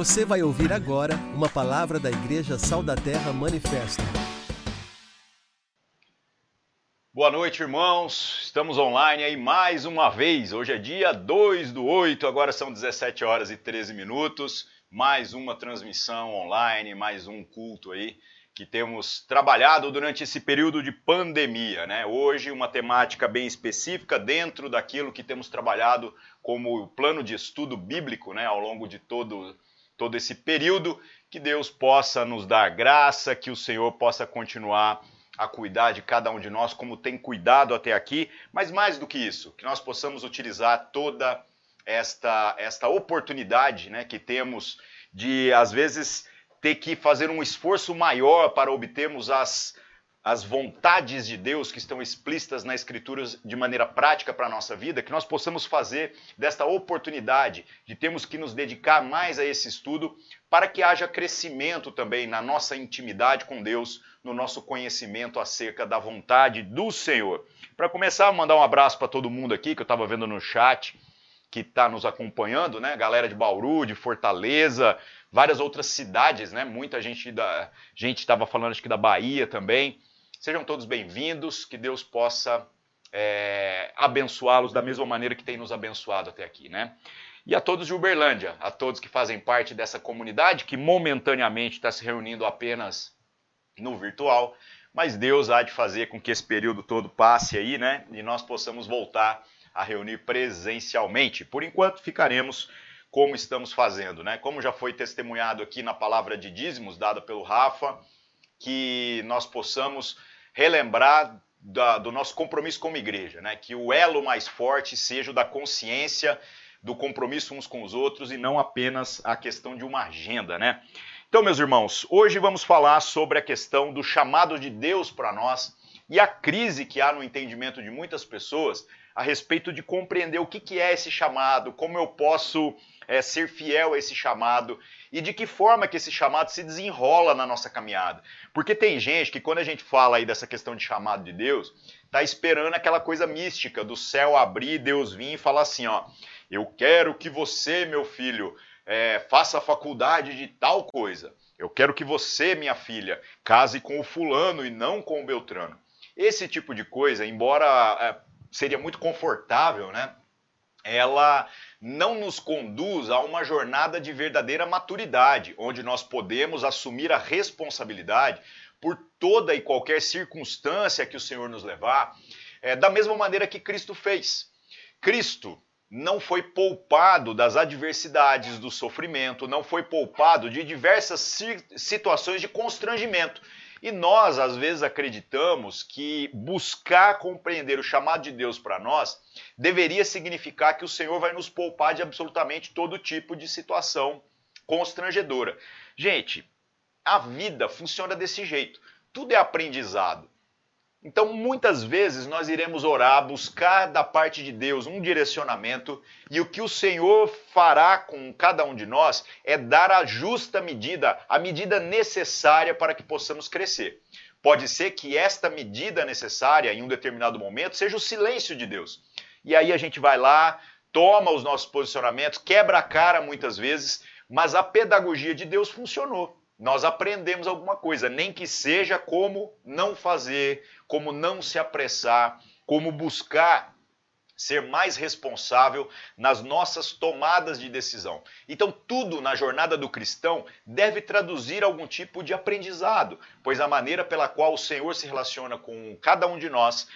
Você vai ouvir agora uma palavra da Igreja Sal da Terra Manifesto. Boa noite, irmãos. Estamos online aí mais uma vez. Hoje é dia 2 do 8, agora são 17 horas e 13 minutos. Mais uma transmissão online, mais um culto aí que temos trabalhado durante esse período de pandemia, né? Hoje uma temática bem específica dentro daquilo que temos trabalhado como plano de estudo bíblico, né, ao longo de todo todo esse período, que Deus possa nos dar graça, que o Senhor possa continuar a cuidar de cada um de nós como tem cuidado até aqui, mas mais do que isso, que nós possamos utilizar toda esta esta oportunidade, né, que temos de às vezes ter que fazer um esforço maior para obtermos as, as vontades de Deus que estão explícitas na Escritura de maneira prática para a nossa vida, que nós possamos fazer desta oportunidade de termos que nos dedicar mais a esse estudo para que haja crescimento também na nossa intimidade com Deus, no nosso conhecimento acerca da vontade do Senhor. Para começar, mandar um abraço para todo mundo aqui que eu estava vendo no chat que está nos acompanhando, né? Galera de Bauru, de Fortaleza, várias outras cidades, né? Muita gente da gente estava falando acho que da Bahia também. Sejam todos bem-vindos, que Deus possa é, abençoá-los da mesma maneira que tem nos abençoado até aqui, né? E a todos de Uberlândia, a todos que fazem parte dessa comunidade que momentaneamente está se reunindo apenas no virtual, mas Deus há de fazer com que esse período todo passe aí, né? E nós possamos voltar a reunir presencialmente. Por enquanto, ficaremos como estamos fazendo, né? Como já foi testemunhado aqui na palavra de dízimos dada pelo Rafa, que nós possamos relembrar da, do nosso compromisso como igreja, né? Que o elo mais forte seja o da consciência, do compromisso uns com os outros e não apenas a questão de uma agenda, né? Então, meus irmãos, hoje vamos falar sobre a questão do chamado de Deus para nós e a crise que há no entendimento de muitas pessoas a respeito de compreender o que, que é esse chamado, como eu posso é, ser fiel a esse chamado e de que forma que esse chamado se desenrola na nossa caminhada. Porque tem gente que quando a gente fala aí dessa questão de chamado de Deus, tá esperando aquela coisa mística do céu abrir, Deus vir e falar assim, ó, eu quero que você, meu filho, é, faça a faculdade de tal coisa. Eu quero que você, minha filha, case com o fulano e não com o Beltrano. Esse tipo de coisa, embora é, seria muito confortável, né? ela não nos conduz a uma jornada de verdadeira maturidade, onde nós podemos assumir a responsabilidade por toda e qualquer circunstância que o Senhor nos levar, é, da mesma maneira que Cristo fez. Cristo não foi poupado das adversidades, do sofrimento, não foi poupado de diversas situações de constrangimento. E nós, às vezes, acreditamos que buscar compreender o chamado de Deus para nós deveria significar que o Senhor vai nos poupar de absolutamente todo tipo de situação constrangedora. Gente, a vida funciona desse jeito. Tudo é aprendizado. Então, muitas vezes nós iremos orar, buscar da parte de Deus um direcionamento, e o que o Senhor fará com cada um de nós é dar a justa medida, a medida necessária para que possamos crescer. Pode ser que esta medida necessária em um determinado momento seja o silêncio de Deus. E aí a gente vai lá, toma os nossos posicionamentos, quebra a cara muitas vezes, mas a pedagogia de Deus funcionou nós aprendemos alguma coisa, nem que seja como não fazer, como não se apressar, como buscar ser mais responsável nas nossas tomadas de decisão. Então, tudo na jornada do cristão deve traduzir algum tipo de aprendizado, pois a maneira pela qual o Senhor se relaciona com cada um de nós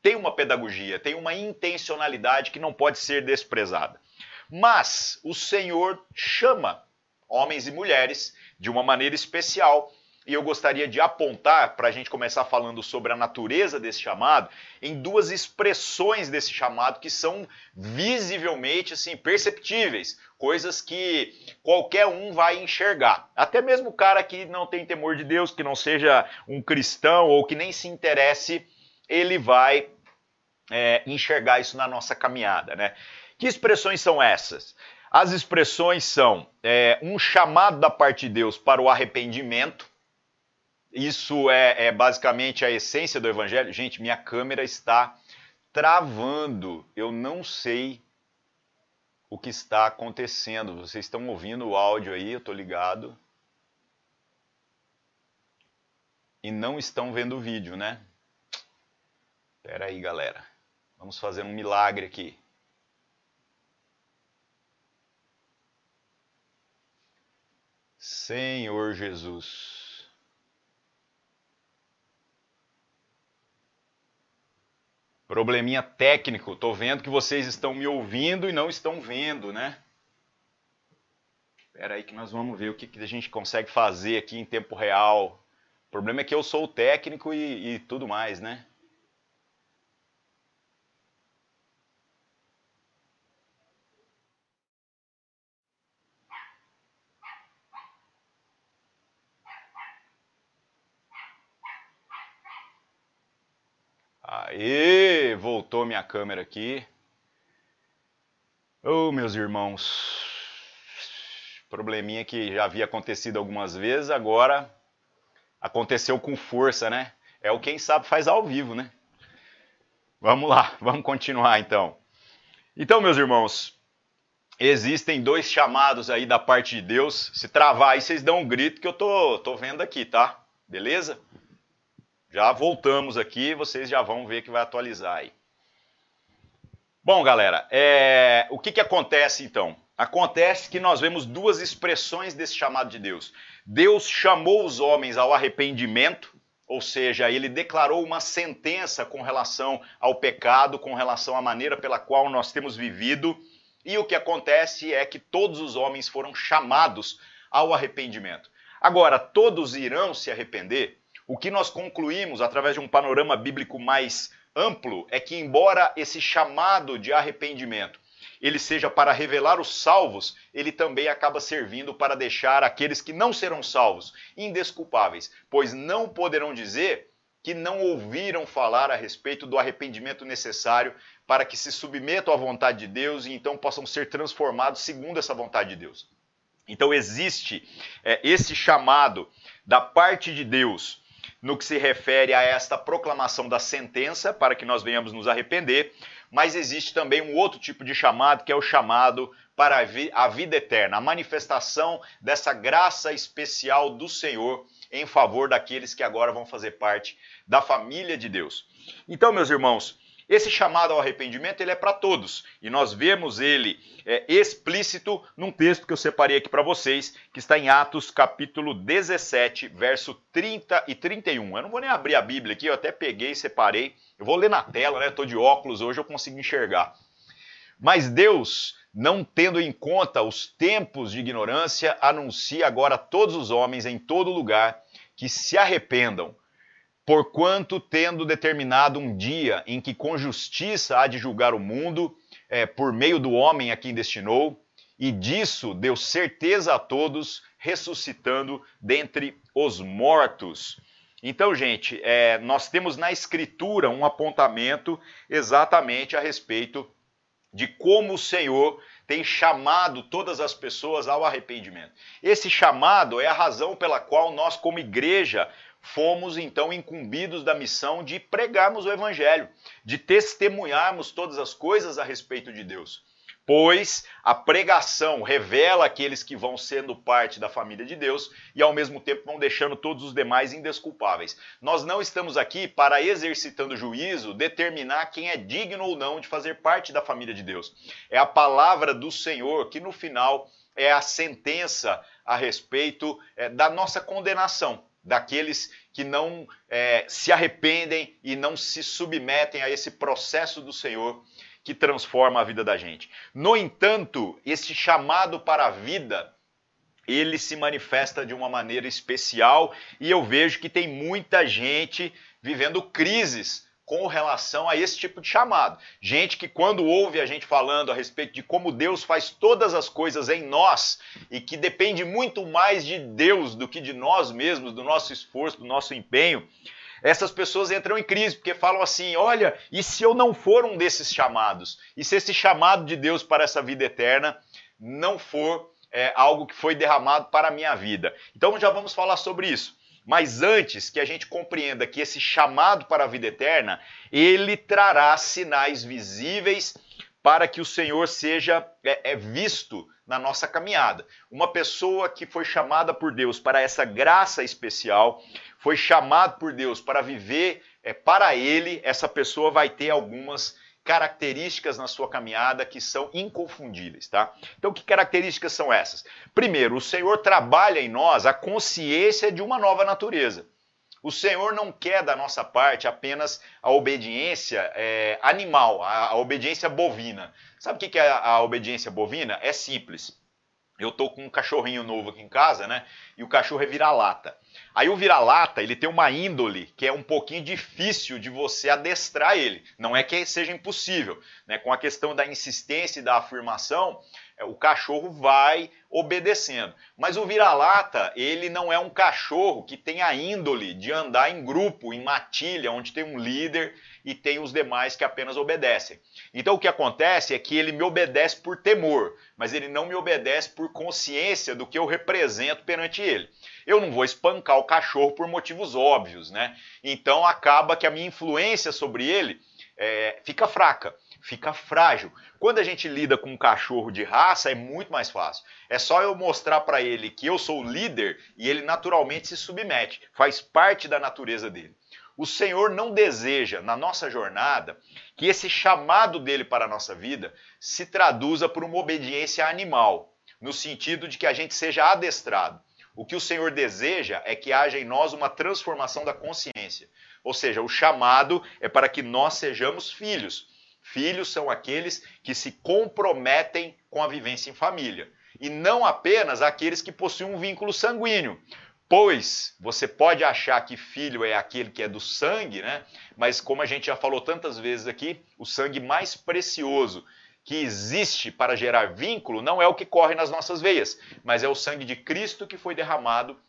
tem uma pedagogia, tem uma intencionalidade que não pode ser desprezada. Mas o Senhor chama homens e mulheres de uma maneira especial. E eu gostaria de apontar, para a gente começar falando sobre a natureza desse chamado, em duas expressões desse chamado que são visivelmente assim, perceptíveis, coisas que qualquer um vai enxergar. Até mesmo o cara que não tem temor de Deus, que não seja um cristão ou que nem se interesse, ele vai é, enxergar isso na nossa caminhada. Né? Que expressões são essas? As expressões são é, um chamado da parte de Deus para o arrependimento. Isso é, é basicamente a essência do evangelho. Gente, minha câmera está travando. Eu não sei o que está acontecendo. Vocês estão ouvindo o áudio aí, eu estou ligado. E não estão vendo o vídeo, né? Espera aí, galera. Vamos fazer um milagre aqui. Senhor Jesus. Probleminha técnico. Tô vendo que vocês estão me ouvindo e não estão vendo, né? Espera aí que nós vamos ver o que, que a gente consegue fazer aqui em tempo real. O problema é que eu sou o técnico e, e tudo mais, né? Aê, voltou minha câmera aqui. Oh, meus irmãos. Probleminha que já havia acontecido algumas vezes, agora aconteceu com força, né? É o quem sabe faz ao vivo, né? Vamos lá, vamos continuar então. Então, meus irmãos, existem dois chamados aí da parte de Deus. Se travar aí, vocês dão um grito que eu tô, tô vendo aqui, tá? Beleza? Já voltamos aqui, vocês já vão ver que vai atualizar aí. Bom, galera, é... o que, que acontece então? Acontece que nós vemos duas expressões desse chamado de Deus. Deus chamou os homens ao arrependimento, ou seja, ele declarou uma sentença com relação ao pecado, com relação à maneira pela qual nós temos vivido. E o que acontece é que todos os homens foram chamados ao arrependimento. Agora, todos irão se arrepender? O que nós concluímos através de um panorama bíblico mais amplo é que, embora esse chamado de arrependimento ele seja para revelar os salvos, ele também acaba servindo para deixar aqueles que não serão salvos indesculpáveis, pois não poderão dizer que não ouviram falar a respeito do arrependimento necessário para que se submetam à vontade de Deus e então possam ser transformados segundo essa vontade de Deus. Então existe é, esse chamado da parte de Deus no que se refere a esta proclamação da sentença para que nós venhamos nos arrepender, mas existe também um outro tipo de chamado que é o chamado para a vida eterna, a manifestação dessa graça especial do Senhor em favor daqueles que agora vão fazer parte da família de Deus. Então, meus irmãos, esse chamado ao arrependimento ele é para todos e nós vemos ele é, explícito num texto que eu separei aqui para vocês, que está em Atos capítulo 17, verso 30 e 31. Eu não vou nem abrir a Bíblia aqui, eu até peguei e separei. Eu vou ler na tela, né? Estou de óculos hoje, eu consigo enxergar. Mas Deus, não tendo em conta os tempos de ignorância, anuncia agora a todos os homens em todo lugar que se arrependam Porquanto, tendo determinado um dia em que com justiça há de julgar o mundo, é, por meio do homem a quem destinou, e disso deu certeza a todos, ressuscitando dentre os mortos. Então, gente, é, nós temos na Escritura um apontamento exatamente a respeito de como o Senhor tem chamado todas as pessoas ao arrependimento. Esse chamado é a razão pela qual nós, como igreja, fomos então incumbidos da missão de pregarmos o Evangelho, de testemunharmos todas as coisas a respeito de Deus. Pois a pregação revela aqueles que vão sendo parte da família de Deus e ao mesmo tempo vão deixando todos os demais indesculpáveis. Nós não estamos aqui para, exercitando juízo, determinar quem é digno ou não de fazer parte da família de Deus. É a palavra do Senhor que no final é a sentença a respeito é, da nossa condenação daqueles que não é, se arrependem e não se submetem a esse processo do Senhor que transforma a vida da gente. No entanto, esse chamado para a vida, ele se manifesta de uma maneira especial e eu vejo que tem muita gente vivendo crises com relação a esse tipo de chamado. Gente que, quando ouve a gente falando a respeito de como Deus faz todas as coisas em nós e que depende muito mais de Deus do que de nós mesmos, do nosso esforço, do nosso empenho, essas pessoas entram em crise porque falam assim: olha, e se eu não for um desses chamados? E se esse chamado de Deus para essa vida eterna não for é, algo que foi derramado para a minha vida? Então já vamos falar sobre isso. Mas antes que a gente compreenda que esse chamado para a vida eterna, ele trará sinais visíveis para que o Senhor seja é, é visto na nossa caminhada. Uma pessoa que foi chamada por Deus para essa graça especial, foi chamado por Deus para viver é, para Ele, essa pessoa vai ter algumas características na sua caminhada que são inconfundíveis, tá? Então, que características são essas? Primeiro, o Senhor trabalha em nós a consciência de uma nova natureza. O Senhor não quer da nossa parte apenas a obediência é, animal, a, a, obediência bovina. Sabe o que, é a, a obediência bovina? É simples. Eu tô com um cachorrinho novo aqui em casa, né? E o cachorro é vira-lata. Aí o vira-lata, ele tem uma índole que é um pouquinho difícil de você adestrar ele. Não é que seja impossível, né? Com a questão da insistência e da afirmação, é, o cachorro vai obedecendo. Mas o vira-lata, ele não é um cachorro que tem a índole de andar em grupo, em matilha, onde tem um líder e tem os demais que apenas obedecem. Então o que acontece é que ele me obedece por temor, mas ele não me obedece por consciência do que eu represento perante ele. Eu não vou espancar o cachorro por motivos óbvios, né? Então acaba que a minha influência sobre ele é, fica fraca fica frágil. Quando a gente lida com um cachorro de raça, é muito mais fácil. É só eu mostrar para ele que eu sou o líder e ele naturalmente se submete, faz parte da natureza dele. O Senhor não deseja, na nossa jornada, que esse chamado dele para a nossa vida se traduza por uma obediência animal, no sentido de que a gente seja adestrado. O que o Senhor deseja é que haja em nós uma transformação da consciência. Ou seja, o chamado é para que nós sejamos filhos. Filhos são aqueles que se comprometem com a vivência em família. E não apenas aqueles que possuem um vínculo sanguíneo. Pois você pode achar que filho é aquele que é do sangue, né? Mas como a gente já falou tantas vezes aqui, o sangue mais precioso que existe para gerar vínculo não é o que corre nas nossas veias, mas é o sangue de Cristo que foi derramado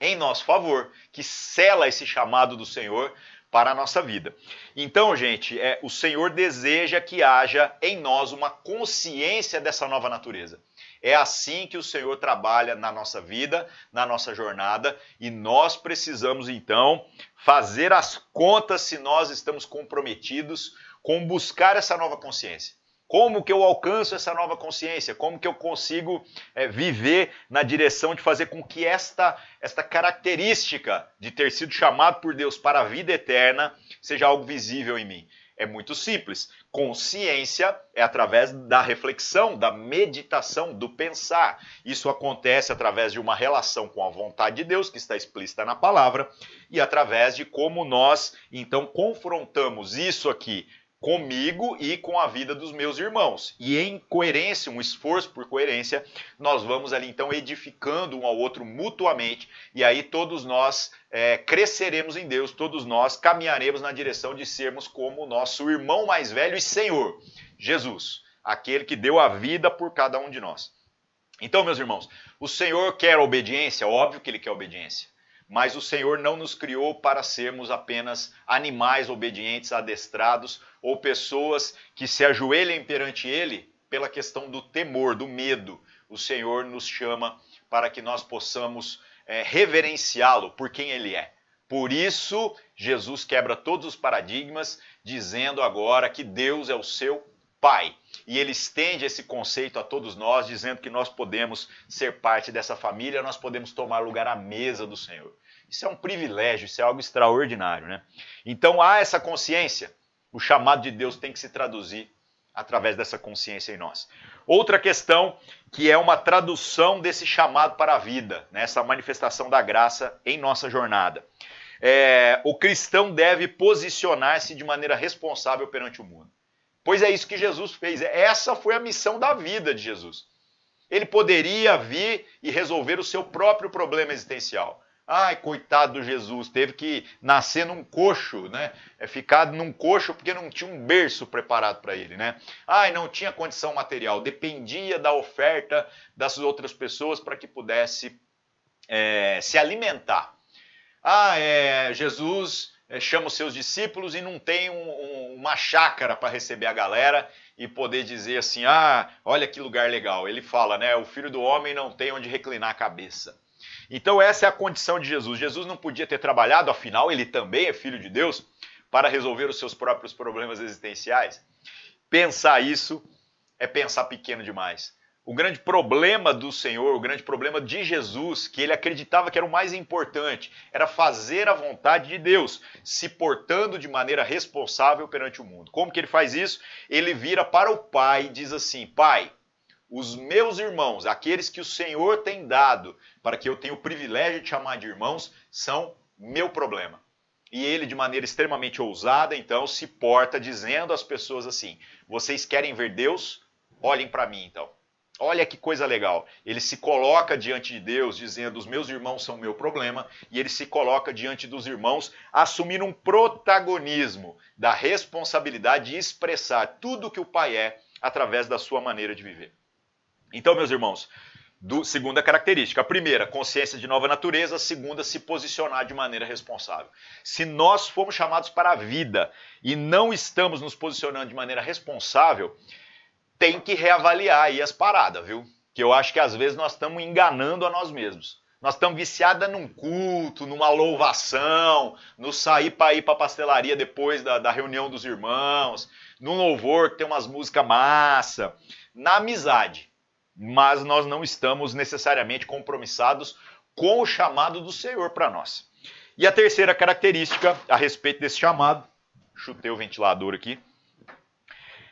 em nosso favor, que sela esse chamado do Senhor para a nossa vida. Então, gente, é, o Senhor deseja que haja em nós uma consciência dessa nova natureza. É assim que o Senhor trabalha na nossa vida, na nossa jornada, e nós precisamos então fazer as contas se nós estamos comprometidos com buscar essa nova consciência. Como que eu alcanço essa nova consciência? Como que eu consigo é, viver na direção de fazer com que esta, esta característica de ter sido chamado por Deus para a vida eterna seja algo visível em mim? É muito simples. Consciência é através da reflexão, da meditação, do pensar. Isso acontece através de uma relação com a vontade de Deus, que está explícita na palavra, e através de como nós, então, confrontamos isso aqui comigo e com a vida dos meus irmãos. E em coerência, um esforço por coerência, nós vamos ali então edificando um ao outro mutuamente, e aí todos nós é, cresceremos em Deus, todos nós caminharemos na direção de sermos como o nosso irmão mais velho e Senhor, Jesus, aquele que deu a vida por cada um de nós. Então, meus irmãos, o Senhor quer obediência, óbvio que ele quer obediência. Mas o Senhor não nos criou para sermos apenas animais obedientes, adestrados ou pessoas que se ajoelhem perante Ele pela questão do temor, do medo. O Senhor nos chama para que nós possamos é, reverenciá-lo por quem Ele é. Por isso, Jesus quebra todos os paradigmas, dizendo agora que Deus é o seu Pai. E ele estende esse conceito a todos nós, dizendo que nós podemos ser parte dessa família, nós podemos tomar lugar à mesa do Senhor. Isso é um privilégio, isso é algo extraordinário, né? Então há essa consciência. O chamado de Deus tem que se traduzir através dessa consciência em nós. Outra questão que é uma tradução desse chamado para a vida, né? essa manifestação da graça em nossa jornada. É, o cristão deve posicionar-se de maneira responsável perante o mundo. Pois é isso que Jesus fez. Essa foi a missão da vida de Jesus. Ele poderia vir e resolver o seu próprio problema existencial. Ai, coitado do Jesus, teve que nascer num coxo, né? É ficar num coxo porque não tinha um berço preparado para ele, né? Ai, não tinha condição material, dependia da oferta das outras pessoas para que pudesse é, se alimentar. Ah, é, Jesus chama os seus discípulos e não tem um, um, uma chácara para receber a galera e poder dizer assim: ah, olha que lugar legal. Ele fala, né? O filho do homem não tem onde reclinar a cabeça. Então, essa é a condição de Jesus. Jesus não podia ter trabalhado, afinal, ele também é filho de Deus, para resolver os seus próprios problemas existenciais. pensar isso é pensar pequeno demais. O grande problema do Senhor, o grande problema de Jesus, que ele acreditava que era o mais importante, era fazer a vontade de Deus, se portando de maneira responsável perante o mundo. Como que ele faz isso? Ele vira para o Pai e diz assim: Pai, os meus irmãos, aqueles que o Senhor tem dado para que eu tenha o privilégio de chamar de irmãos, são meu problema. E ele, de maneira extremamente ousada, então, se porta dizendo às pessoas assim: vocês querem ver Deus? Olhem para mim, então. Olha que coisa legal. Ele se coloca diante de Deus dizendo: Os meus irmãos são meu problema, e ele se coloca diante dos irmãos assumindo um protagonismo da responsabilidade de expressar tudo que o Pai é através da sua maneira de viver. Então, meus irmãos, do, segunda característica. A primeira, consciência de nova natureza. A segunda, se posicionar de maneira responsável. Se nós fomos chamados para a vida e não estamos nos posicionando de maneira responsável, tem que reavaliar aí as paradas, viu? Que eu acho que às vezes nós estamos enganando a nós mesmos. Nós estamos viciados num culto, numa louvação, no sair para ir para pastelaria depois da, da reunião dos irmãos, no louvor que tem umas músicas massa, na amizade. Mas nós não estamos necessariamente compromissados com o chamado do Senhor para nós. E a terceira característica a respeito desse chamado, chutei o ventilador aqui,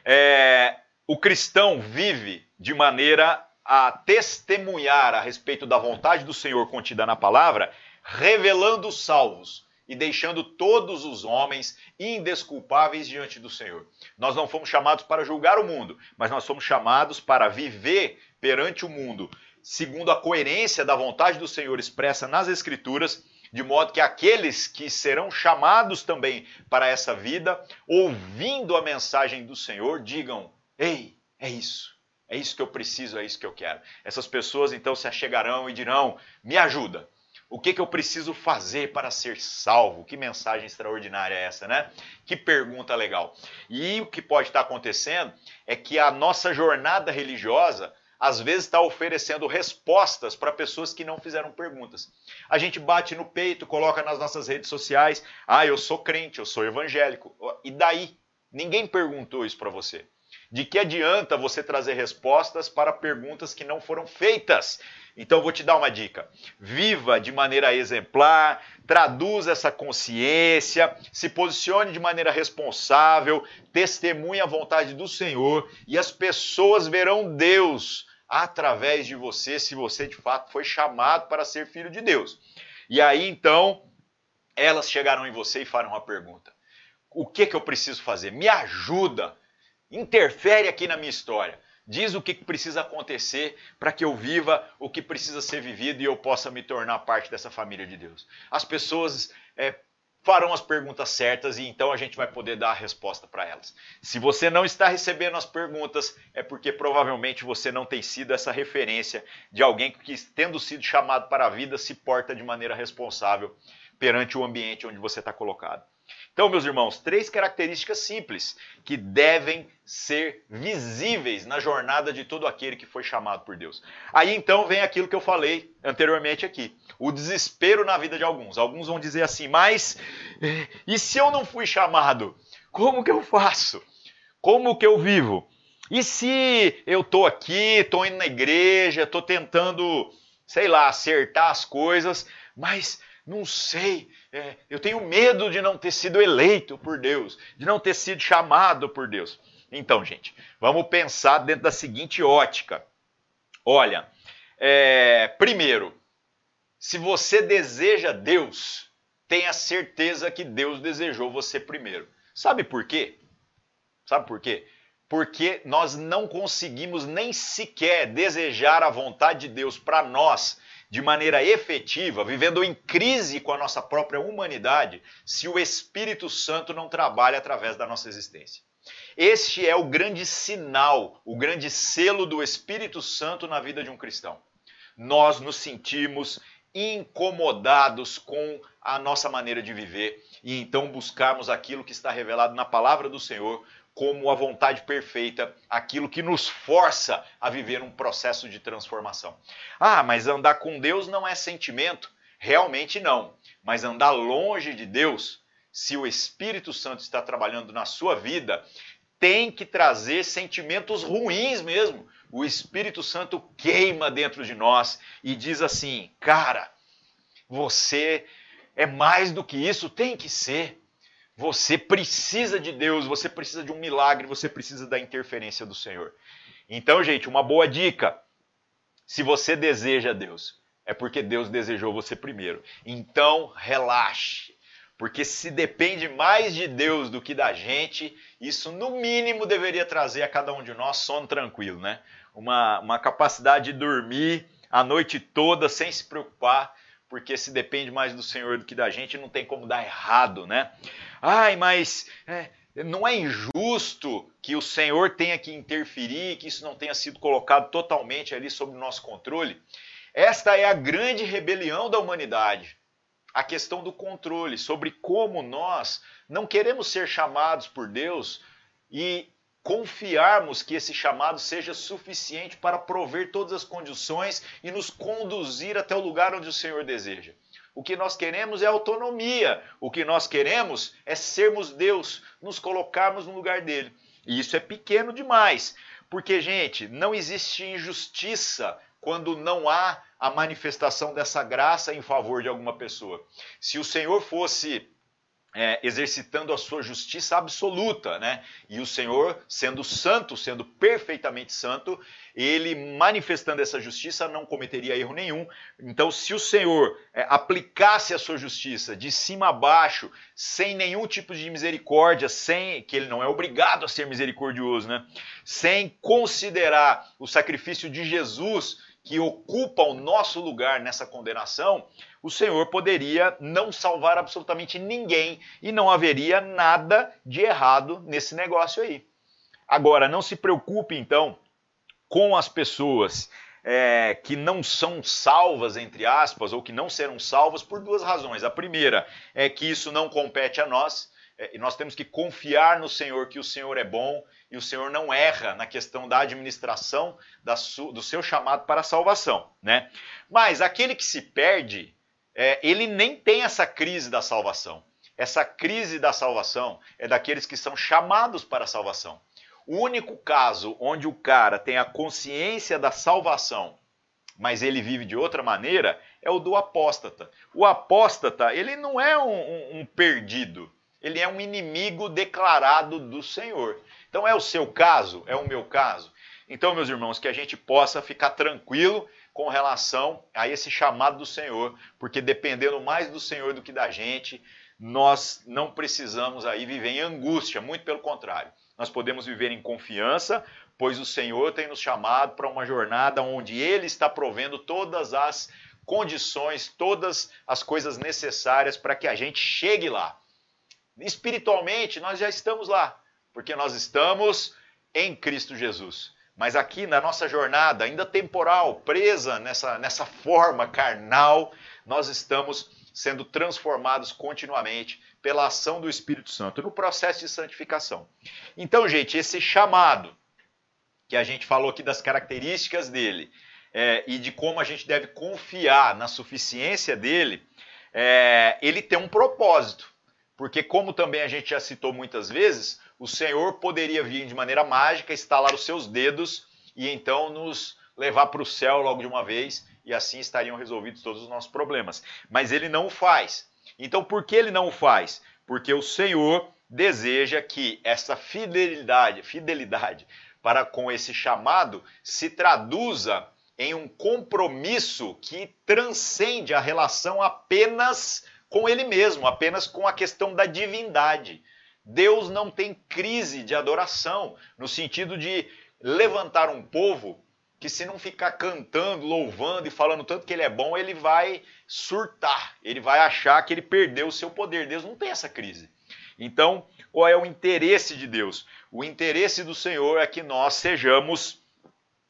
é, o cristão vive de maneira a testemunhar a respeito da vontade do Senhor contida na palavra, revelando os salvos e deixando todos os homens indesculpáveis diante do Senhor. Nós não fomos chamados para julgar o mundo, mas nós somos chamados para viver perante o mundo, segundo a coerência da vontade do Senhor expressa nas Escrituras, de modo que aqueles que serão chamados também para essa vida, ouvindo a mensagem do Senhor, digam: Ei, é isso. É isso que eu preciso, é isso que eu quero. Essas pessoas então se achegarão e dirão: Me ajuda. O que, que eu preciso fazer para ser salvo? Que mensagem extraordinária é essa, né? Que pergunta legal. E o que pode estar acontecendo é que a nossa jornada religiosa às vezes está oferecendo respostas para pessoas que não fizeram perguntas. A gente bate no peito, coloca nas nossas redes sociais: ah, eu sou crente, eu sou evangélico. E daí? Ninguém perguntou isso para você. De que adianta você trazer respostas para perguntas que não foram feitas? Então vou te dar uma dica. Viva de maneira exemplar, traduza essa consciência, se posicione de maneira responsável, testemunhe a vontade do Senhor e as pessoas verão Deus através de você, se você de fato foi chamado para ser filho de Deus. E aí então elas chegarão em você e farão a pergunta: O que, que eu preciso fazer? Me ajuda interfere aqui na minha história. Diz o que precisa acontecer para que eu viva o que precisa ser vivido e eu possa me tornar parte dessa família de Deus. As pessoas é, farão as perguntas certas e então a gente vai poder dar a resposta para elas. Se você não está recebendo as perguntas, é porque provavelmente você não tem sido essa referência de alguém que, tendo sido chamado para a vida, se porta de maneira responsável perante o ambiente onde você está colocado. Então, meus irmãos, três características simples que devem ser visíveis na jornada de todo aquele que foi chamado por Deus. Aí então vem aquilo que eu falei anteriormente aqui: o desespero na vida de alguns. Alguns vão dizer assim, mas eh, e se eu não fui chamado? Como que eu faço? Como que eu vivo? E se eu estou aqui, estou indo na igreja, estou tentando, sei lá, acertar as coisas, mas não sei, é, eu tenho medo de não ter sido eleito por Deus, de não ter sido chamado por Deus. Então, gente, vamos pensar dentro da seguinte ótica. Olha, é, primeiro, se você deseja Deus, tenha certeza que Deus desejou você primeiro. Sabe por quê? Sabe por quê? Porque nós não conseguimos nem sequer desejar a vontade de Deus para nós de maneira efetiva, vivendo em crise com a nossa própria humanidade, se o Espírito Santo não trabalha através da nossa existência. Este é o grande sinal, o grande selo do Espírito Santo na vida de um cristão. Nós nos sentimos incomodados com a nossa maneira de viver e então buscarmos aquilo que está revelado na palavra do Senhor como a vontade perfeita, aquilo que nos força a viver um processo de transformação. Ah, mas andar com Deus não é sentimento? Realmente não. Mas andar longe de Deus, se o Espírito Santo está trabalhando na sua vida, tem que trazer sentimentos ruins mesmo. O Espírito Santo queima dentro de nós e diz assim: cara, você é mais do que isso, tem que ser. Você precisa de Deus, você precisa de um milagre, você precisa da interferência do Senhor. Então, gente, uma boa dica. Se você deseja Deus, é porque Deus desejou você primeiro. Então, relaxe. Porque se depende mais de Deus do que da gente, isso no mínimo deveria trazer a cada um de nós sono tranquilo, né? Uma, uma capacidade de dormir a noite toda sem se preocupar, porque se depende mais do Senhor do que da gente, não tem como dar errado, né? Ai, mas é, não é injusto que o Senhor tenha que interferir, que isso não tenha sido colocado totalmente ali sob o nosso controle. Esta é a grande rebelião da humanidade. A questão do controle, sobre como nós não queremos ser chamados por Deus e confiarmos que esse chamado seja suficiente para prover todas as condições e nos conduzir até o lugar onde o Senhor deseja. O que nós queremos é autonomia. O que nós queremos é sermos Deus, nos colocarmos no lugar dele. E isso é pequeno demais. Porque, gente, não existe injustiça quando não há a manifestação dessa graça em favor de alguma pessoa. Se o Senhor fosse é, exercitando a sua justiça absoluta, né? E o Senhor, sendo santo, sendo perfeitamente santo, ele manifestando essa justiça não cometeria erro nenhum. Então, se o Senhor é, aplicasse a sua justiça de cima a baixo, sem nenhum tipo de misericórdia, sem que ele não é obrigado a ser misericordioso, né? Sem considerar o sacrifício de Jesus que ocupa o nosso lugar nessa condenação, o Senhor poderia não salvar absolutamente ninguém e não haveria nada de errado nesse negócio aí. Agora, não se preocupe então com as pessoas é, que não são salvas, entre aspas, ou que não serão salvas por duas razões. A primeira é que isso não compete a nós, é, e nós temos que confiar no Senhor, que o Senhor é bom e o Senhor não erra na questão da administração da do seu chamado para a salvação. Né? Mas aquele que se perde, é, ele nem tem essa crise da salvação. Essa crise da salvação é daqueles que são chamados para a salvação. O único caso onde o cara tem a consciência da salvação, mas ele vive de outra maneira, é o do apóstata. O apóstata, ele não é um, um, um perdido, ele é um inimigo declarado do Senhor. Então é o seu caso, é o meu caso. Então, meus irmãos, que a gente possa ficar tranquilo com relação a esse chamado do Senhor, porque dependendo mais do Senhor do que da gente, nós não precisamos aí viver em angústia, muito pelo contrário. Nós podemos viver em confiança, pois o Senhor tem nos chamado para uma jornada onde Ele está provendo todas as condições, todas as coisas necessárias para que a gente chegue lá. Espiritualmente, nós já estamos lá, porque nós estamos em Cristo Jesus. Mas aqui na nossa jornada, ainda temporal, presa nessa, nessa forma carnal, nós estamos sendo transformados continuamente pela ação do Espírito Santo no processo de santificação. Então, gente, esse chamado que a gente falou aqui das características dele é, e de como a gente deve confiar na suficiência dele, é, ele tem um propósito. Porque, como também a gente já citou muitas vezes, o Senhor poderia vir de maneira mágica, estalar os seus dedos e então nos levar para o céu logo de uma vez e assim estariam resolvidos todos os nossos problemas. Mas ele não o faz. Então, por que ele não o faz? Porque o Senhor deseja que essa fidelidade, fidelidade para com esse chamado se traduza em um compromisso que transcende a relação apenas com ele mesmo, apenas com a questão da divindade. Deus não tem crise de adoração, no sentido de levantar um povo que, se não ficar cantando, louvando e falando tanto que ele é bom, ele vai surtar, ele vai achar que ele perdeu o seu poder. Deus não tem essa crise. Então, qual é o interesse de Deus? O interesse do Senhor é que nós sejamos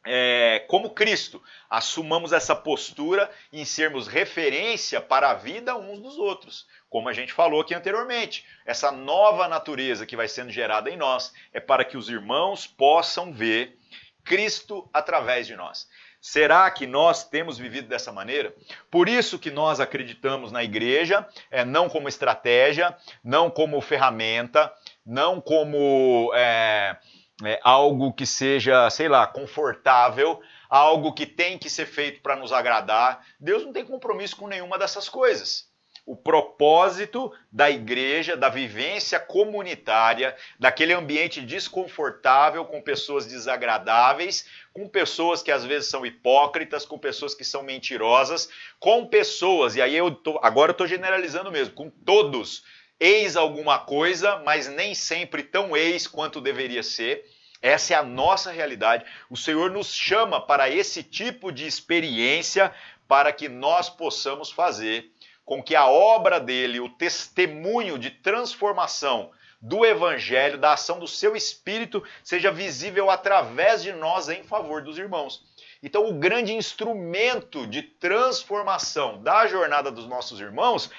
é, como Cristo, assumamos essa postura em sermos referência para a vida uns dos outros. Como a gente falou aqui anteriormente, essa nova natureza que vai sendo gerada em nós é para que os irmãos possam ver Cristo através de nós. Será que nós temos vivido dessa maneira? Por isso que nós acreditamos na igreja, é, não como estratégia, não como ferramenta, não como é, é, algo que seja, sei lá, confortável, algo que tem que ser feito para nos agradar. Deus não tem compromisso com nenhuma dessas coisas o propósito da igreja, da vivência comunitária, daquele ambiente desconfortável com pessoas desagradáveis, com pessoas que às vezes são hipócritas, com pessoas que são mentirosas, com pessoas, e aí eu tô, agora eu estou generalizando mesmo, com todos, eis alguma coisa, mas nem sempre tão ex quanto deveria ser. Essa é a nossa realidade. O Senhor nos chama para esse tipo de experiência para que nós possamos fazer com que a obra dele, o testemunho de transformação do Evangelho, da ação do seu Espírito, seja visível através de nós em favor dos irmãos. Então, o grande instrumento de transformação da jornada dos nossos irmãos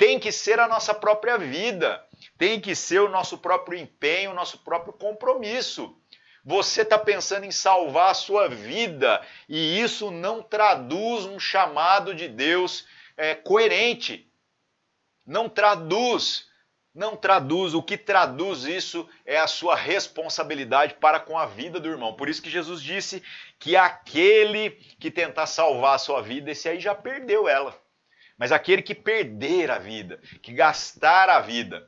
tem que ser a nossa própria vida, tem que ser o nosso próprio empenho, o nosso próprio compromisso. Você está pensando em salvar a sua vida e isso não traduz um chamado de Deus é, coerente. Não traduz, não traduz. O que traduz isso é a sua responsabilidade para com a vida do irmão. Por isso que Jesus disse que aquele que tentar salvar a sua vida, esse aí já perdeu ela. Mas aquele que perder a vida, que gastar a vida,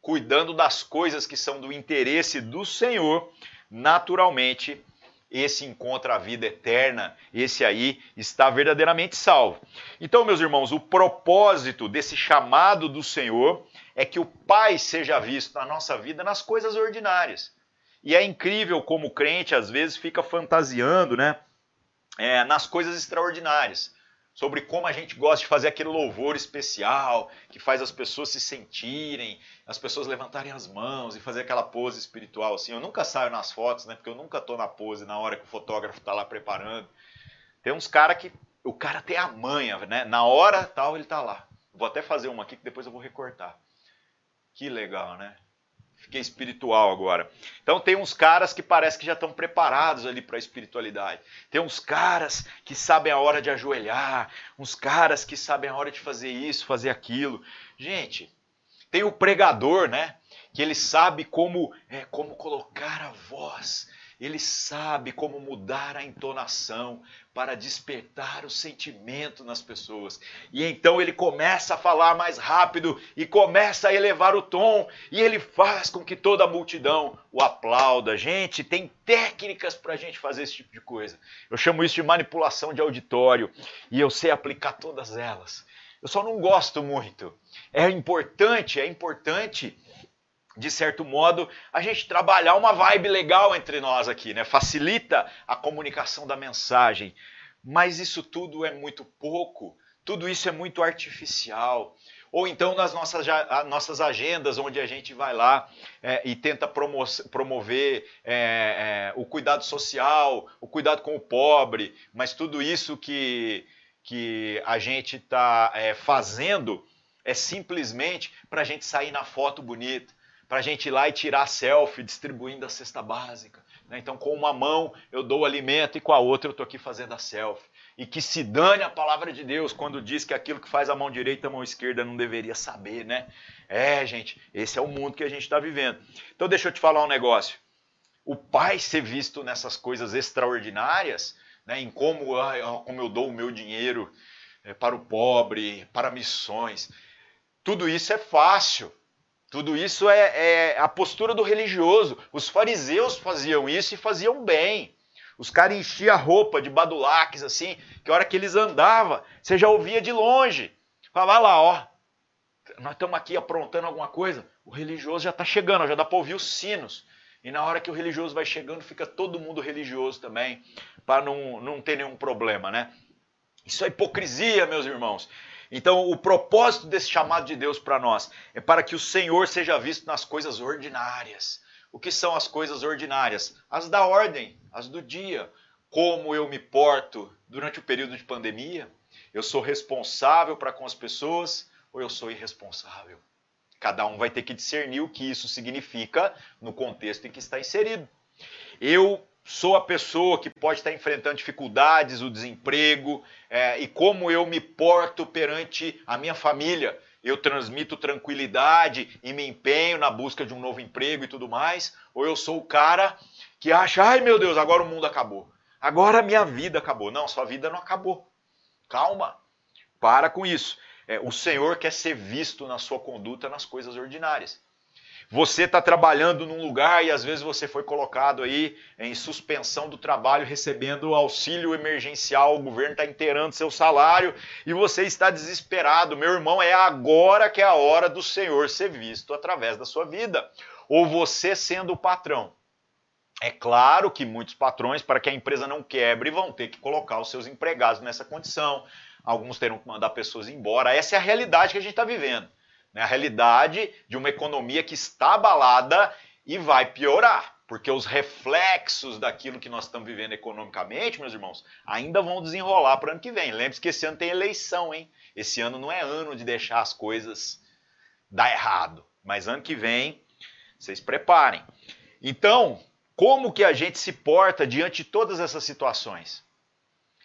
cuidando das coisas que são do interesse do Senhor, naturalmente esse encontra a vida eterna, esse aí está verdadeiramente salvo. Então, meus irmãos, o propósito desse chamado do Senhor é que o Pai seja visto na nossa vida nas coisas ordinárias. E é incrível como o crente às vezes fica fantasiando, né? É, nas coisas extraordinárias sobre como a gente gosta de fazer aquele louvor especial que faz as pessoas se sentirem, as pessoas levantarem as mãos e fazer aquela pose espiritual assim. Eu nunca saio nas fotos, né? Porque eu nunca tô na pose na hora que o fotógrafo tá lá preparando. Tem uns cara que o cara tem a manha, né? Na hora tal ele tá lá. Vou até fazer uma aqui que depois eu vou recortar. Que legal, né? Fiquei espiritual agora. Então tem uns caras que parece que já estão preparados ali para a espiritualidade. Tem uns caras que sabem a hora de ajoelhar, uns caras que sabem a hora de fazer isso, fazer aquilo. Gente, tem o pregador, né? Que ele sabe como é, como colocar a voz ele sabe como mudar a entonação para despertar o sentimento nas pessoas. E então ele começa a falar mais rápido e começa a elevar o tom, e ele faz com que toda a multidão o aplauda. Gente, tem técnicas para a gente fazer esse tipo de coisa. Eu chamo isso de manipulação de auditório e eu sei aplicar todas elas. Eu só não gosto muito. É importante, é importante de certo modo, a gente trabalhar uma vibe legal entre nós aqui, né? Facilita a comunicação da mensagem. Mas isso tudo é muito pouco, tudo isso é muito artificial. Ou então nas nossas, nossas agendas, onde a gente vai lá é, e tenta promo promover é, é, o cuidado social, o cuidado com o pobre, mas tudo isso que, que a gente está é, fazendo é simplesmente para a gente sair na foto bonita para a gente ir lá e tirar selfie distribuindo a cesta básica. Né? Então, com uma mão eu dou o alimento e com a outra eu estou aqui fazendo a selfie. E que se dane a palavra de Deus quando diz que aquilo que faz a mão direita, a mão esquerda não deveria saber, né? É, gente, esse é o mundo que a gente está vivendo. Então, deixa eu te falar um negócio. O Pai ser visto nessas coisas extraordinárias, né, em como, como eu dou o meu dinheiro é, para o pobre, para missões, tudo isso é fácil. Tudo isso é, é, a postura do religioso. Os fariseus faziam isso e faziam bem. Os caras enchiam a roupa de badulaques, assim, que a hora que eles andavam, você já ouvia de longe. Falava lá, ó, nós estamos aqui aprontando alguma coisa, o religioso já está chegando, já dá para ouvir os sinos. E na hora que o religioso vai chegando, fica todo mundo religioso também, para não, não ter nenhum problema, né? Isso é hipocrisia, meus irmãos. Então, o propósito desse chamado de Deus para nós é para que o Senhor seja visto nas coisas ordinárias. O que são as coisas ordinárias? As da ordem, as do dia. Como eu me porto durante o período de pandemia? Eu sou responsável para com as pessoas ou eu sou irresponsável? Cada um vai ter que discernir o que isso significa no contexto em que está inserido. Eu sou a pessoa que pode estar enfrentando dificuldades, o desemprego, é, e como eu me porto perante a minha família, eu transmito tranquilidade e me empenho na busca de um novo emprego e tudo mais, ou eu sou o cara que acha, ai meu Deus, agora o mundo acabou. Agora a minha vida acabou. Não, sua vida não acabou. Calma. Para com isso. É, o Senhor quer ser visto na sua conduta nas coisas ordinárias. Você está trabalhando num lugar e às vezes você foi colocado aí em suspensão do trabalho, recebendo auxílio emergencial, o governo está inteirando seu salário e você está desesperado. Meu irmão, é agora que é a hora do Senhor ser visto através da sua vida. Ou você sendo o patrão. É claro que muitos patrões, para que a empresa não quebre, vão ter que colocar os seus empregados nessa condição. Alguns terão que mandar pessoas embora. Essa é a realidade que a gente está vivendo. Né? A realidade de uma economia que está abalada e vai piorar, porque os reflexos daquilo que nós estamos vivendo economicamente, meus irmãos, ainda vão desenrolar para o ano que vem. Lembre-se que esse ano tem eleição, hein? Esse ano não é ano de deixar as coisas dar errado, mas ano que vem vocês preparem. Então, como que a gente se porta diante de todas essas situações?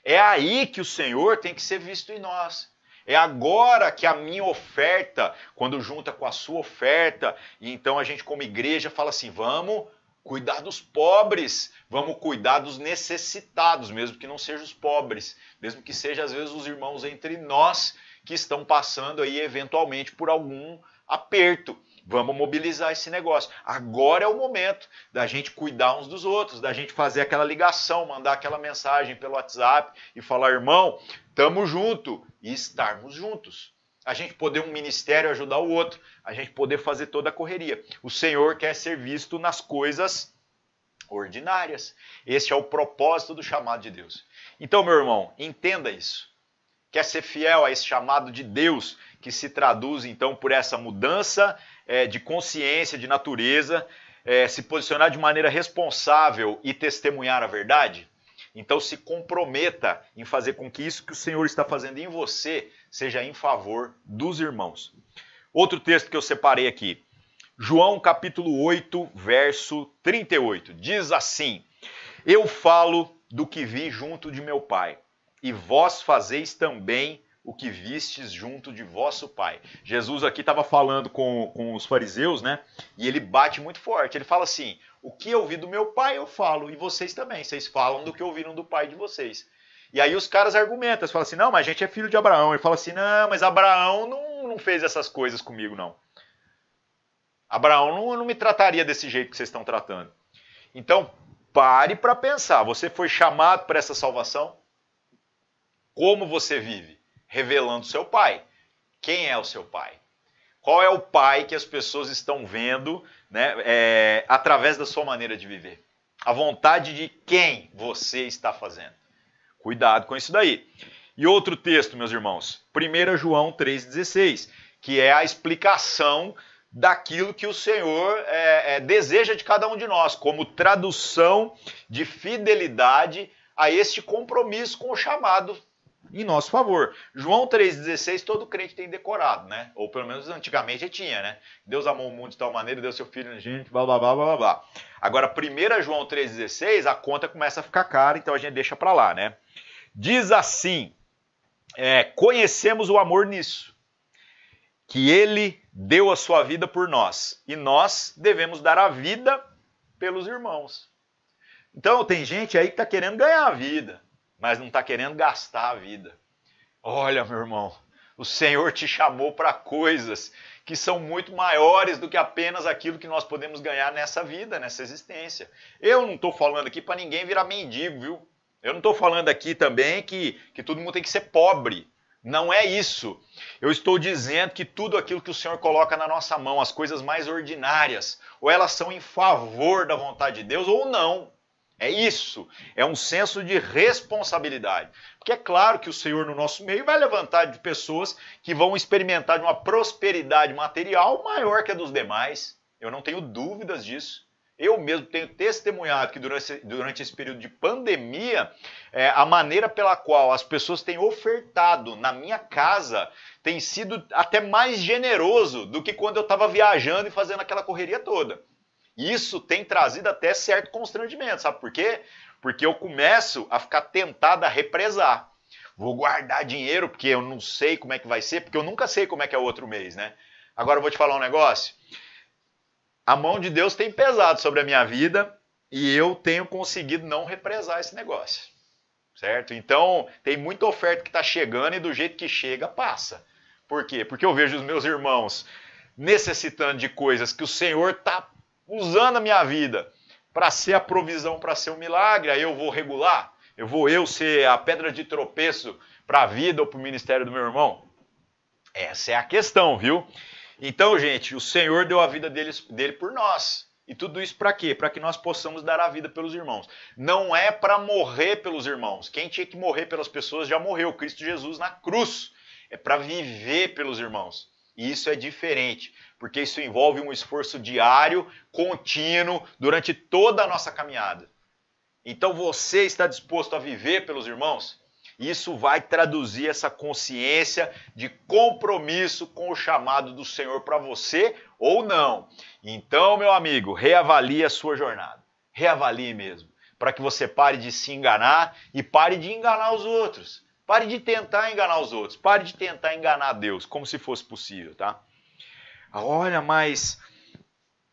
É aí que o Senhor tem que ser visto em nós. É agora que a minha oferta, quando junta com a sua oferta, e então a gente como igreja fala assim, vamos cuidar dos pobres, vamos cuidar dos necessitados, mesmo que não sejam os pobres, mesmo que sejam às vezes os irmãos entre nós que estão passando aí eventualmente por algum aperto. Vamos mobilizar esse negócio. Agora é o momento da gente cuidar uns dos outros, da gente fazer aquela ligação, mandar aquela mensagem pelo WhatsApp e falar, irmão, tamo junto e estarmos juntos. A gente poder um ministério ajudar o outro, a gente poder fazer toda a correria. O Senhor quer ser visto nas coisas ordinárias. Esse é o propósito do chamado de Deus. Então, meu irmão, entenda isso. Quer ser fiel a esse chamado de Deus, que se traduz então por essa mudança é, de consciência, de natureza, é, se posicionar de maneira responsável e testemunhar a verdade? Então se comprometa em fazer com que isso que o Senhor está fazendo em você seja em favor dos irmãos. Outro texto que eu separei aqui, João capítulo 8, verso 38, diz assim: Eu falo do que vi junto de meu Pai, e vós fazeis também o que vistes junto de vosso Pai. Jesus aqui estava falando com, com os fariseus, né? E ele bate muito forte. Ele fala assim: O que eu vi do meu Pai, eu falo, e vocês também. Vocês falam do que ouviram do Pai de vocês. E aí os caras argumentam, eles falam assim: Não, mas a gente é filho de Abraão. Ele fala assim: Não, mas Abraão não, não fez essas coisas comigo, não. Abraão não, não me trataria desse jeito que vocês estão tratando. Então, pare para pensar. Você foi chamado para essa salvação? Como você vive? Revelando seu pai. Quem é o seu pai? Qual é o pai que as pessoas estão vendo né, é, através da sua maneira de viver? A vontade de quem você está fazendo. Cuidado com isso daí. E outro texto, meus irmãos, 1 João 3,16, que é a explicação daquilo que o Senhor é, é, deseja de cada um de nós, como tradução de fidelidade a este compromisso com o chamado em nosso favor. João 3,16 todo crente tem decorado, né? Ou pelo menos antigamente tinha, né? Deus amou o mundo de tal maneira, deu seu filho gente, blá blá blá blá blá. Agora, 1 João 3,16, a conta começa a ficar cara, então a gente deixa para lá, né? Diz assim: é, conhecemos o amor nisso, que ele deu a sua vida por nós, e nós devemos dar a vida pelos irmãos. Então, tem gente aí que está querendo ganhar a vida mas não está querendo gastar a vida. Olha, meu irmão, o Senhor te chamou para coisas que são muito maiores do que apenas aquilo que nós podemos ganhar nessa vida, nessa existência. Eu não estou falando aqui para ninguém virar mendigo, viu? Eu não estou falando aqui também que, que todo mundo tem que ser pobre. Não é isso. Eu estou dizendo que tudo aquilo que o Senhor coloca na nossa mão, as coisas mais ordinárias, ou elas são em favor da vontade de Deus ou não. É isso, é um senso de responsabilidade. Porque é claro que o Senhor no nosso meio vai levantar de pessoas que vão experimentar uma prosperidade material maior que a dos demais. Eu não tenho dúvidas disso. Eu mesmo tenho testemunhado que durante, durante esse período de pandemia, é, a maneira pela qual as pessoas têm ofertado na minha casa tem sido até mais generoso do que quando eu estava viajando e fazendo aquela correria toda. Isso tem trazido até certo constrangimento, sabe por quê? Porque eu começo a ficar tentado a represar. vou guardar dinheiro porque eu não sei como é que vai ser, porque eu nunca sei como é que é o outro mês, né? Agora eu vou te falar um negócio. A mão de Deus tem pesado sobre a minha vida e eu tenho conseguido não represar esse negócio. Certo? Então, tem muita oferta que está chegando e do jeito que chega, passa. Por quê? Porque eu vejo os meus irmãos necessitando de coisas que o Senhor está usando a minha vida para ser a provisão, para ser um milagre, aí eu vou regular, eu vou eu ser a pedra de tropeço para a vida ou para o ministério do meu irmão? Essa é a questão, viu? Então, gente, o Senhor deu a vida dele, dele por nós. E tudo isso para quê? Para que nós possamos dar a vida pelos irmãos. Não é para morrer pelos irmãos. Quem tinha que morrer pelas pessoas já morreu, Cristo Jesus na cruz. É para viver pelos irmãos. E isso é diferente, porque isso envolve um esforço diário, contínuo, durante toda a nossa caminhada. Então você está disposto a viver pelos irmãos? Isso vai traduzir essa consciência de compromisso com o chamado do Senhor para você ou não. Então, meu amigo, reavalie a sua jornada. Reavalie mesmo, para que você pare de se enganar e pare de enganar os outros. Pare de tentar enganar os outros. Pare de tentar enganar Deus, como se fosse possível, tá? Olha, mas.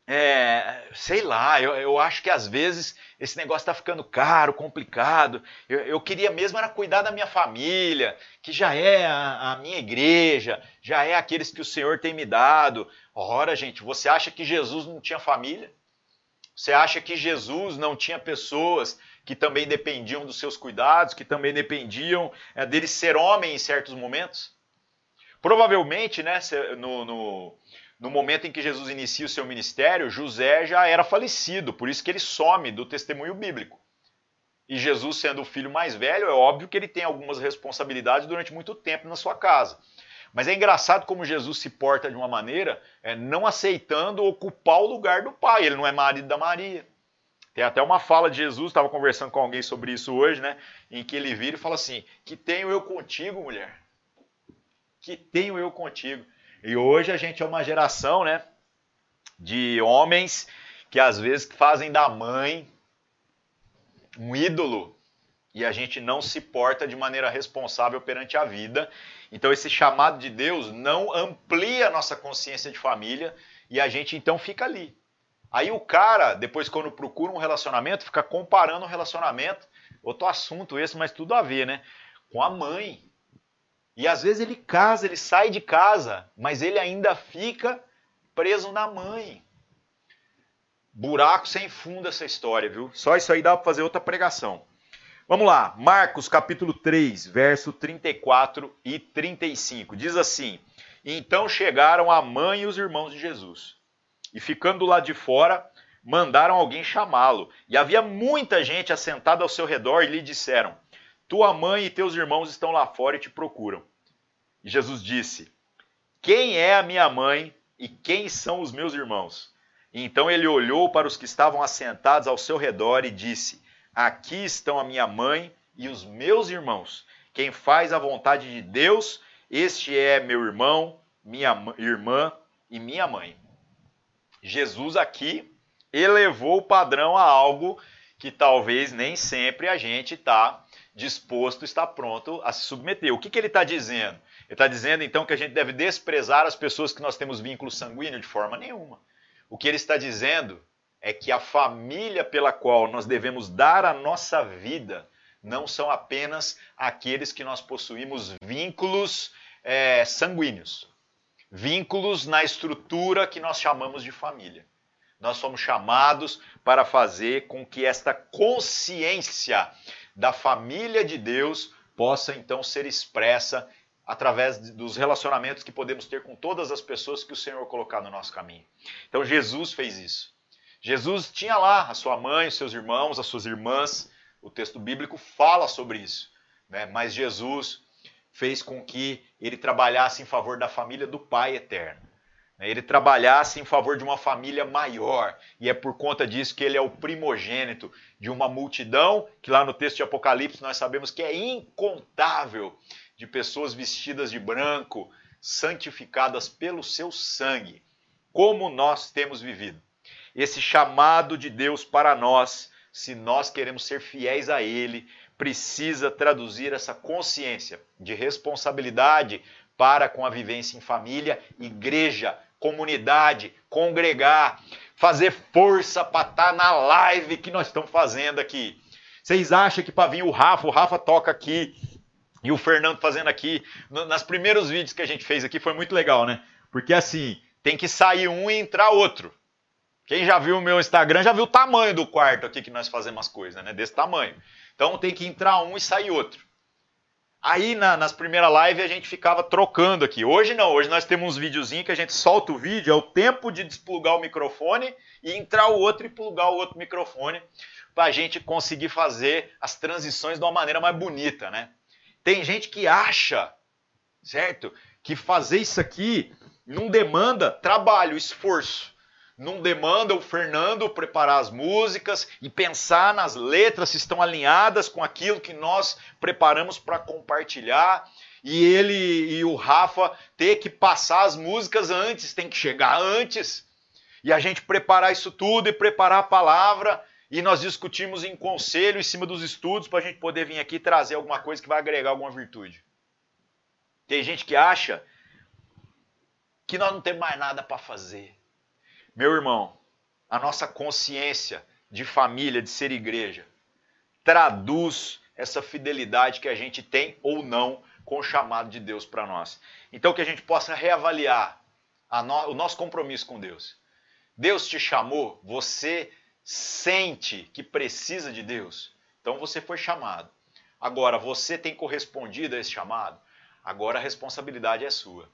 É, sei lá, eu, eu acho que às vezes esse negócio está ficando caro, complicado. Eu, eu, queria mesmo era cuidar da minha família, que já é a, a, minha igreja, já é aqueles que o Senhor tem me dado. Ora, gente, você acha que Jesus não tinha família? Você acha que Jesus não tinha pessoas que também dependiam dos seus cuidados, que também dependiam é, dele ser homem em certos momentos? Provavelmente, né, no, no, no momento em que Jesus inicia o seu ministério, José já era falecido, por isso que ele some do testemunho bíblico. E Jesus, sendo o filho mais velho, é óbvio que ele tem algumas responsabilidades durante muito tempo na sua casa. Mas é engraçado como Jesus se porta de uma maneira é, não aceitando ocupar o lugar do pai. Ele não é marido da Maria. Tem até uma fala de Jesus, estava conversando com alguém sobre isso hoje, né? Em que ele vira e fala assim: Que tenho eu contigo, mulher? Que tenho eu contigo? E hoje a gente é uma geração, né? De homens que às vezes fazem da mãe um ídolo e a gente não se porta de maneira responsável perante a vida. Então esse chamado de Deus não amplia a nossa consciência de família e a gente então fica ali. Aí o cara, depois quando procura um relacionamento, fica comparando o relacionamento, outro assunto esse, mas tudo a ver, né? Com a mãe. E às vezes ele casa, ele sai de casa, mas ele ainda fica preso na mãe. Buraco sem fundo essa história, viu? Só isso aí dá para fazer outra pregação. Vamos lá, Marcos capítulo 3, verso 34 e 35. Diz assim: Então chegaram a mãe e os irmãos de Jesus e ficando lá de fora, mandaram alguém chamá-lo. E havia muita gente assentada ao seu redor e lhe disseram: Tua mãe e teus irmãos estão lá fora e te procuram. E Jesus disse: Quem é a minha mãe e quem são os meus irmãos? E então ele olhou para os que estavam assentados ao seu redor e disse: Aqui estão a minha mãe e os meus irmãos. Quem faz a vontade de Deus, este é meu irmão, minha irmã e minha mãe. Jesus aqui elevou o padrão a algo que talvez nem sempre a gente está disposto, está pronto a se submeter. O que, que ele está dizendo? Ele está dizendo então que a gente deve desprezar as pessoas que nós temos vínculo sanguíneo de forma nenhuma. O que ele está dizendo é que a família pela qual nós devemos dar a nossa vida não são apenas aqueles que nós possuímos vínculos é, sanguíneos vínculos na estrutura que nós chamamos de família. Nós somos chamados para fazer com que esta consciência da família de Deus possa então ser expressa através dos relacionamentos que podemos ter com todas as pessoas que o Senhor colocar no nosso caminho. Então Jesus fez isso. Jesus tinha lá a sua mãe, os seus irmãos, as suas irmãs. O texto bíblico fala sobre isso. Né? Mas Jesus fez com que ele trabalhasse em favor da família do Pai eterno. Né? Ele trabalhasse em favor de uma família maior. E é por conta disso que ele é o primogênito de uma multidão, que lá no texto de Apocalipse nós sabemos que é incontável, de pessoas vestidas de branco, santificadas pelo seu sangue. Como nós temos vivido. Esse chamado de Deus para nós, se nós queremos ser fiéis a Ele, precisa traduzir essa consciência de responsabilidade para com a vivência em família, igreja, comunidade, congregar, fazer força para estar tá na live que nós estamos fazendo aqui. Vocês acham que para vir o Rafa, o Rafa toca aqui e o Fernando fazendo aqui, nas primeiros vídeos que a gente fez aqui foi muito legal, né? Porque assim, tem que sair um e entrar outro. Quem já viu o meu Instagram já viu o tamanho do quarto aqui que nós fazemos as coisas, né? Desse tamanho. Então tem que entrar um e sair outro. Aí na, nas primeiras lives a gente ficava trocando aqui. Hoje não, hoje nós temos uns videozinhos que a gente solta o vídeo, é o tempo de desplugar o microfone e entrar o outro e plugar o outro microfone para a gente conseguir fazer as transições de uma maneira mais bonita, né? Tem gente que acha, certo? Que fazer isso aqui não demanda trabalho, esforço. Não demanda o Fernando preparar as músicas e pensar nas letras se estão alinhadas com aquilo que nós preparamos para compartilhar. E ele e o Rafa ter que passar as músicas antes, tem que chegar antes. E a gente preparar isso tudo e preparar a palavra. E nós discutimos em conselho, em cima dos estudos, para a gente poder vir aqui trazer alguma coisa que vai agregar alguma virtude. Tem gente que acha que nós não temos mais nada para fazer. Meu irmão, a nossa consciência de família, de ser igreja, traduz essa fidelidade que a gente tem ou não com o chamado de Deus para nós. Então que a gente possa reavaliar no, o nosso compromisso com Deus. Deus te chamou, você sente que precisa de Deus, então você foi chamado. Agora, você tem correspondido a esse chamado? Agora a responsabilidade é sua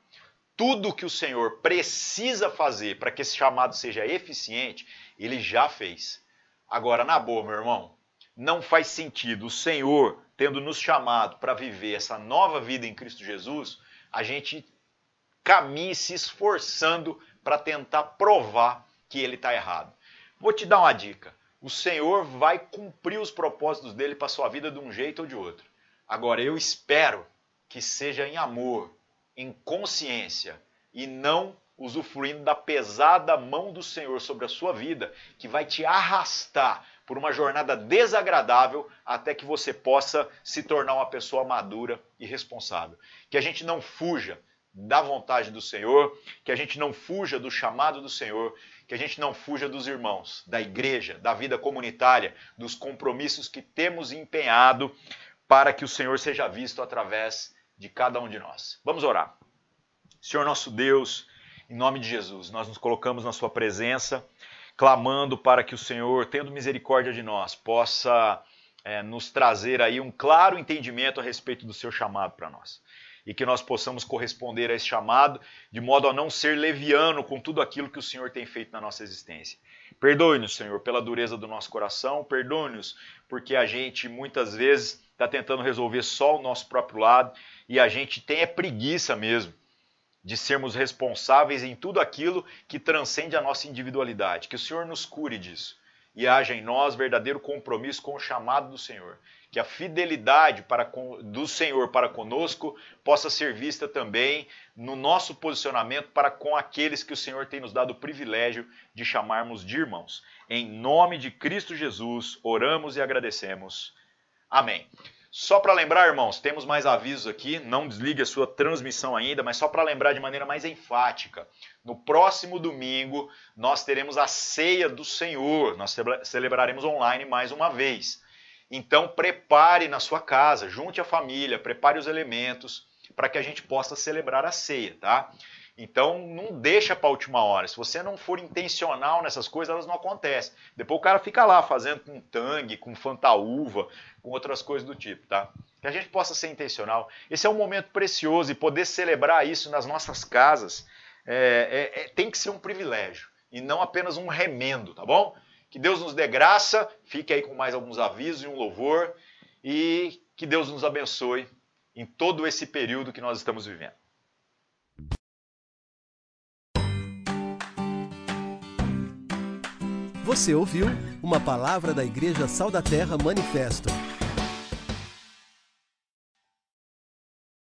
tudo que o Senhor precisa fazer para que esse chamado seja eficiente, ele já fez. Agora, na boa, meu irmão, não faz sentido o Senhor tendo nos chamado para viver essa nova vida em Cristo Jesus, a gente caminhe se esforçando para tentar provar que ele está errado. Vou te dar uma dica. O Senhor vai cumprir os propósitos dele para sua vida de um jeito ou de outro. Agora, eu espero que seja em amor, em consciência e não usufruindo da pesada mão do Senhor sobre a sua vida, que vai te arrastar por uma jornada desagradável até que você possa se tornar uma pessoa madura e responsável. Que a gente não fuja da vontade do Senhor, que a gente não fuja do chamado do Senhor, que a gente não fuja dos irmãos, da igreja, da vida comunitária, dos compromissos que temos empenhado para que o Senhor seja visto através de cada um de nós. Vamos orar. Senhor nosso Deus, em nome de Jesus, nós nos colocamos na Sua presença, clamando para que o Senhor, tendo misericórdia de nós, possa é, nos trazer aí um claro entendimento a respeito do Seu chamado para nós. E que nós possamos corresponder a esse chamado, de modo a não ser leviano com tudo aquilo que o Senhor tem feito na nossa existência. Perdoe-nos, Senhor, pela dureza do nosso coração, perdoe-nos porque a gente muitas vezes está tentando resolver só o nosso próprio lado e a gente tem é preguiça mesmo de sermos responsáveis em tudo aquilo que transcende a nossa individualidade. Que o Senhor nos cure disso e haja em nós verdadeiro compromisso com o chamado do Senhor. Que a fidelidade para do Senhor para conosco possa ser vista também no nosso posicionamento para com aqueles que o Senhor tem nos dado o privilégio de chamarmos de irmãos. Em nome de Cristo Jesus, oramos e agradecemos. Amém. Só para lembrar, irmãos, temos mais avisos aqui, não desligue a sua transmissão ainda, mas só para lembrar de maneira mais enfática. No próximo domingo, nós teremos a ceia do Senhor, nós celebraremos online mais uma vez. Então, prepare na sua casa, junte a família, prepare os elementos para que a gente possa celebrar a ceia, tá? Então não deixa para a última hora. Se você não for intencional nessas coisas, elas não acontecem. Depois o cara fica lá fazendo com tangue, com fantaúva, com outras coisas do tipo, tá? Que a gente possa ser intencional. Esse é um momento precioso e poder celebrar isso nas nossas casas é, é, é, tem que ser um privilégio e não apenas um remendo, tá bom? Que Deus nos dê graça. Fique aí com mais alguns avisos e um louvor e que Deus nos abençoe em todo esse período que nós estamos vivendo. Você ouviu uma palavra da Igreja Sal da Terra Manifesto